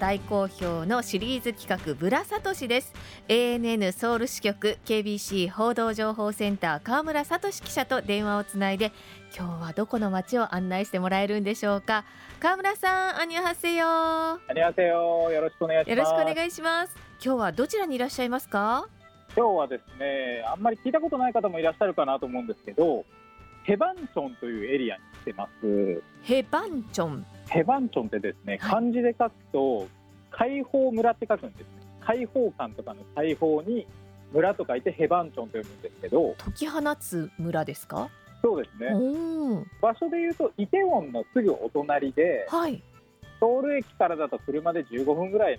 大好評のシリーズ企画ブラサトシです。ANN ソウル支局 KBC 報道情報センター河村聡記者と電話をつないで今日はどこの街を案内してもらえるんでしょうか。河村さんアニュハセヨ。アニュハセヨよろしくお願いします。よろしくお願いします。今日はどちらにいらっしゃいますか？今日はですねあんまり聞いたことない方もいらっしゃるかなと思うんですけどヘバンチョンというエリアに来てます。ヘバンチョンヘバンチョンってですね、漢字で書くと解放村って書くんですね。解放感とかの解放に村と書いてヘバンチョンと読むんですけど。解き放つ村ですか？そうですね。場所でいうとイテウォンのすぐお隣で、はい、ソウル駅からだと車で15分ぐらい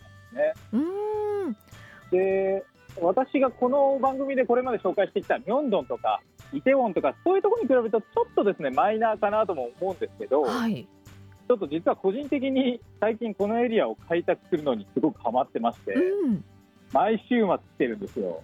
なんですね。で私がこの番組でこれまで紹介してきたミョンドンとかイテウォンとかそういうところに比べるとちょっとですねマイナーかなとも思うんですけど、はい、ちょっと実は個人的に最近このエリアを開拓するのにすごくハマってまして、うん、毎週末来てるんですよ。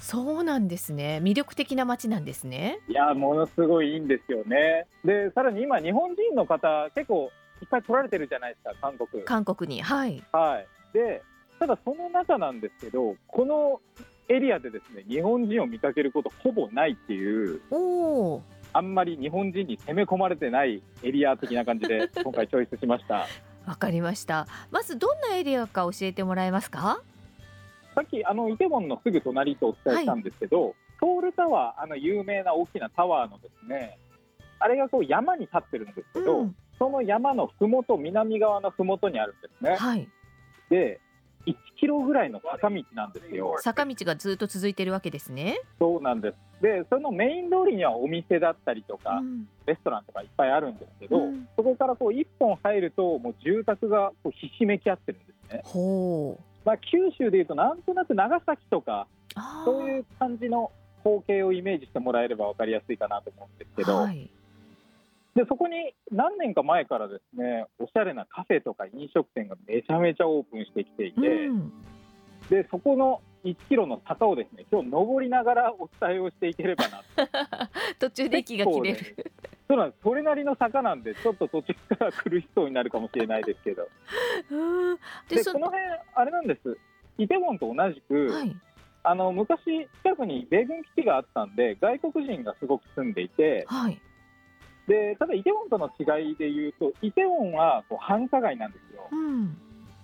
そうなんですね。魅力的な街なんですね。いやものすごいいいんですよね。でさらに今日本人の方結構いっぱい来られてるじゃないですか韓国。韓国に。はい。はい。でただその中なんですけどこのエリアでですね日本人を見かけることほぼないっていうおあんまり日本人に攻め込まれてないエリア的な感じで 今回チョイスしました。わかりました。まずどんなエリアか教えてもらえますか？さっきあのイテウォンのすぐ隣とお伝えしたんですけど、はい、ソウルタワーあの有名な大きなタワーのですねあれがこう山に立ってるんですけど、うん、その山の麓南側の麓にあるんですね、はい、で1キロぐらいの坂道なんですよ。坂道がずっと続いてるわけですね。そうなんです。でそのメイン通りにはお店だったりとか、うん、レストランとかいっぱいあるんですけど、うん、そこからこう1本入るともう住宅がこうひしめき合ってるんですね。ほう、まあ、九州でいうとなんとなく長崎とかそういう感じの光景をイメージしてもらえれば分かりやすいかなと思うんですけど、はいでそこに何年か前からですねおしゃれなカフェとか飲食店がめちゃめちゃオープンしてきていて、うん、でそこの1キロの坂をですね今日登りながらお伝えをしていければな 途中で息が切れる、ね、そうなんです。それなりの坂なんでちょっと途中から苦しそうになるかもしれないですけど。でこの辺あれなんです。イテウォンと同じく、はい、あの昔近くに米軍基地があったんで外国人がすごく住んでいて、はいでただイテウォンとの違いでいうとイテウォンはこう繁華街なんですよ。うん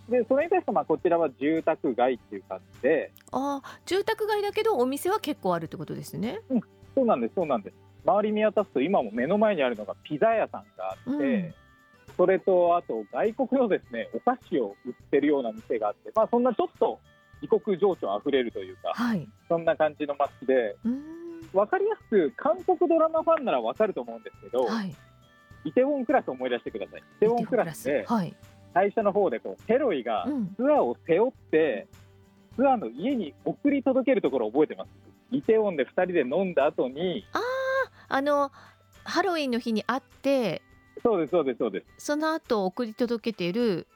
でそれに対してまあこちらは住宅街っていう感じであ住宅街だけどお店は結構あるってことですね。うん、そうなんですそうなんです周り見渡すと今も目の前にあるのがピザ屋さんがあって、うん、それとあと外国のですねお菓子を売ってるような店があって、まあ、そんなちょっと異国情緒あふれるというか、はい、そんな感じの街で。うん分かりやすく韓国ドラマファンなら分かると思うんですけど、はい、イテウォンクラスを思い出してください。イテウォンクラスで、はい、最初の方でこうヘロイがツアーを背負って、うん、ツアーの家に送り届けるところを覚えてます。イテウォンで2人で飲んだ後にあああのハロウィンの日に会ってそうですそうですそうです。その後送り届けてる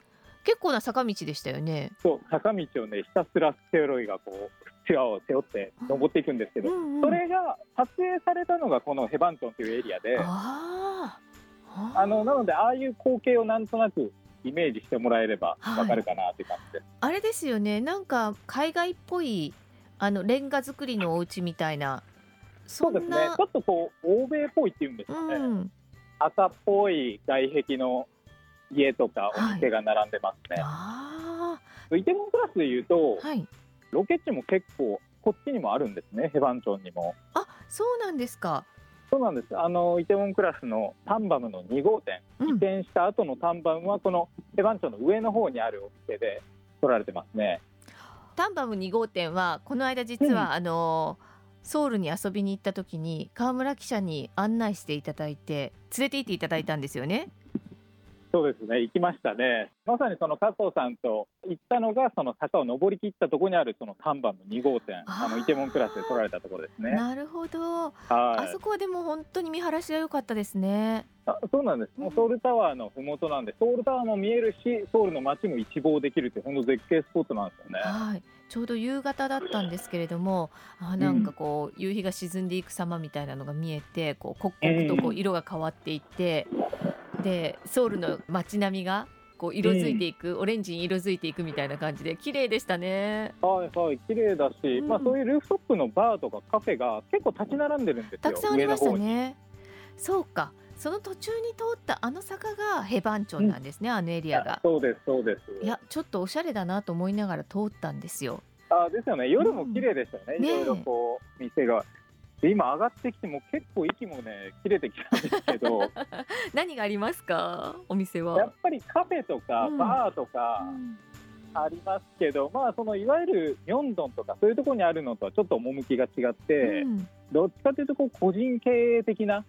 結構な坂道でしたよね。そう坂道をねひたすらヘロイがこうツアーを背負って登っていくんですけど、うんうん、それが撮影されたのがこのヘバントンというエリアであのなのでああいう光景をなんとなくイメージしてもらえればわかるかなって感じです、はい、あれですよね。なんか海外っぽいあのレンガ造りのお家みたいな。そうですね。ちょっとこう欧米っぽいっていうんですかね、うん、赤っぽい外壁の家とかお店が並んでますね、はい、イテモンプラスでいうと、はい、ロケ地も結構こっちにもあるんですねヘバンチョンにも。あそうなんですか。そうなんです。あのイテウォンクラスのタンバムの2号店、うん、移転した後のタンバムはこのヘバンチョンの上の方にあるお店で取られてますね。タンバム2号店はこの間実は、うん、あのソウルに遊びに行った時に川村記者に案内していただいて連れて行っていただいたんですよねそうですね、行きましたね。まさにその加藤さんと行ったのが、その坂を登りきったところにあるその看板の2号店、あのイテモンクラスで取られたところですね。なるほど。はい。あそこはでも本当に見晴らしが良かったですね。あそうなんです。もうソウルタワーの麓なんで、ソウルタワーも見えるし、ソウルの街も一望できるって本当絶景スポットなんですよね。はい。ちょうど夕方だったんですけれども、あなんかこう、夕日が沈んでいく様みたいなのが見えて、こう刻々とこう色が変わっていって。でソウルの街並みがこう色づいていく、うん、オレンジに色づいていくみたいな感じで綺麗でしたね。はいはい綺麗だし、うん、まあそういうルーフトップのバーとかカフェが結構立ち並んでるんですよ。たくさんありましたね。そうか。その途中に通ったあの坂がヘバンチョンなんですね、うん、あのエリアが。そうですそうです。いやちょっとおしゃれだなと思いながら通ったんですよ。あですよね夜も綺麗でしたよね、うん、いろいろこう店が。今上がってきても結構息もね切れてきたんですけど。何がありますか？お店は。やっぱりカフェとかバーとかありますけど、うん、まあそのいわゆるミョンドンとかそういうところにあるのとはちょっと趣が違って、うん、どっちかというとこう個人経営的な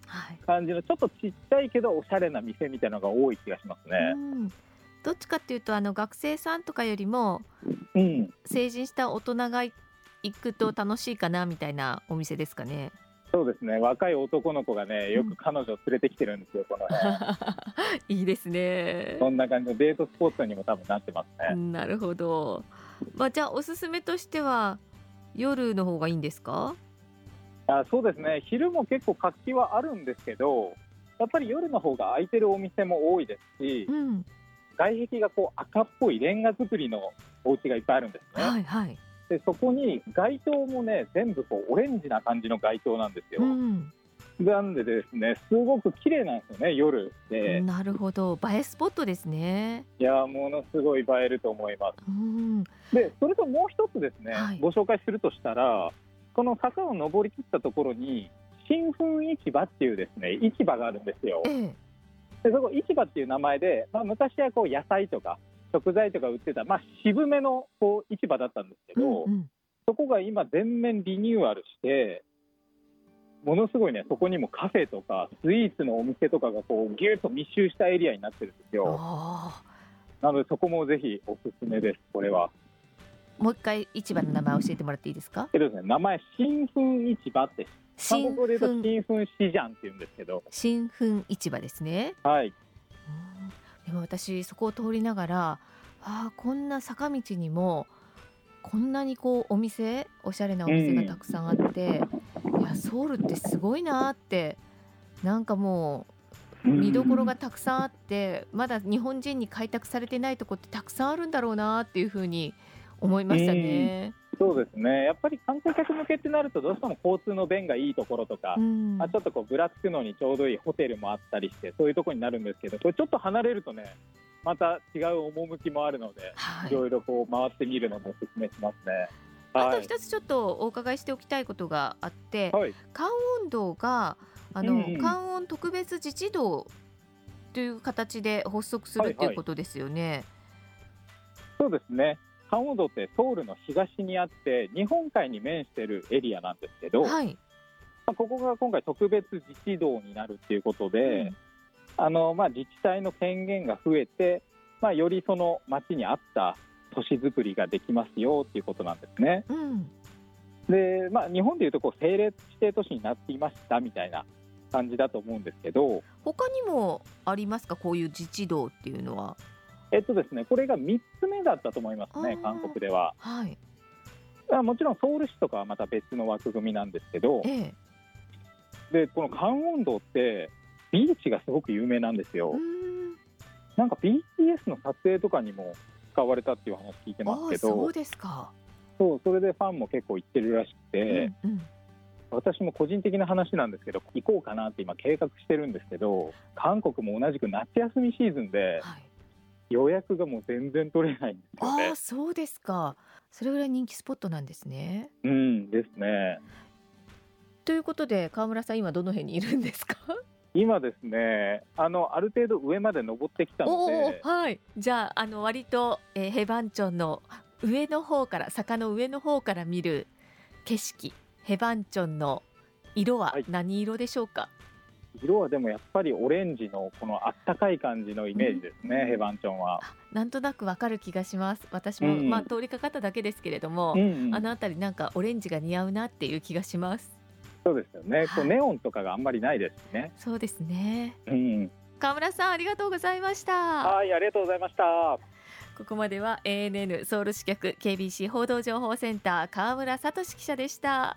感じのちょっとちっちゃいけどおしゃれな店みたいなのが多い気がしますね。うん。どっちかっていうとあの学生さんとかよりも、成人した大人が行くと楽しいかなみたいなお店ですかね。そうですね。若い男の子がねよく彼女を連れてきてるんですよ、この いいですね。そんな感じのデートスポットにも多分なってますね。なるほど。まあじゃあおすすめとしては夜の方がいいんですか？あそうですね。昼も結構活気はあるんですけどやっぱり夜の方が空いてるお店も多いですし、うん、外壁がこう赤っぽいレンガ造りのお家がいっぱいあるんですね。はいはいでそこに街灯もね全部こうオレンジな感じの街灯なんですよ。うん、なんでですねすごく綺麗なんですよね夜で。なるほど映えスポットですね。いやものすごい映えると思います。うん、でそれともう一つですね、はい、ご紹介するとしたらこの坂を登りきったところに新粉市場っていうですね市場があるんですよ。ええでそこ市場っていう名前で、まあ、昔はこう野菜とか食材とか売ってた、まあ、渋めのこう市場だったんですけど、うんうん、そこが今全面リニューアルしてものすごいねそこにもカフェとかスイーツのお店とかがこうギュッと密集したエリアになってるんですよ。なのでそこもぜひおすすめですこれは。もう一回市場の名前教えてもらっていいですか？えっとですね名前新粉市場って韓国で言うと新粉市場って言うんですけど。新粉市場ですね。はいでも私そこを通りながらああこんな坂道にもこんなにこうお店おしゃれなお店がたくさんあって、うん、いやソウルってすごいなってなんかもう見どころがたくさんあってまだ日本人に開拓されてないとこってたくさんあるんだろうなっていうふうに思いましたね。そうですねやっぱり観光客向けってなるとどうしても交通の便がいいところとか、うん、まあ、ちょっとこうぶらつくのにちょうどいいホテルもあったりしてそういうところになるんですけどこれちょっと離れるとねまた違う趣もあるので、はい、いろいろこう回ってみるのもおすすめしますね。あと一つちょっとお伺いしておきたいことがあって、はい、関温道があの、うんうん、関温特別自治道という形で発足するっていうことですよね。そうですね。関央道ってソウルの東にあって日本海に面しているエリアなんですけど、はい、まあ、ここが今回特別自治道になるっていうことで、うん、あのまあ、自治体の権限が増えて、まあ、よりその町に合った都市づくりができますよっていうことなんですね。うん、で、まあ、日本でいうとこう政令指定都市になっていましたみたいな感じだと思うんですけど他にもありますか？こういう自治道っていうのは。えっとですね、これが3つ目だったと思いますね、韓国では。はい、もちろんソウル市とかはまた別の枠組みなんですけど、ええ、でこのカンウォン道ってビーチがすごく有名なんですよ。なんか BTS の撮影とかにも使われたっていう話聞いてますけど、そうですか。そうそれでファンも結構行ってるらしくて、うんうん、私も個人的な話なんですけど行こうかなって今計画してるんですけど韓国も同じく夏休みシーズンで、はい予約がもう全然取れないんですよね。あそうですか。それぐらい人気スポットなんですね。うんですね。ということで川村さん今どの辺にいるんですか？今ですねあのある程度上まで登ってきたので、はい、じゃああの割と、えー、ヘバンチョンの上の方から坂の上の方から見る景色ヘバンチョンの色は何色でしょうか？はい色はでもやっぱりオレンジのこのあったかい感じのイメージですね、うん、ヘバンチョンは。なんとなくわかる気がします。私も、うん、まあ通りかかっただけですけれども、うんうん、あのあたりなんかオレンジが似合うなっていう気がします。そうですよね。こうネオンとかがあんまりないですね。そうですね。うん。川村さんありがとうございました。はい、ありがとうございました。ここまでは ANN ソウル支局 KBC 報道情報センター川村聡記者でした。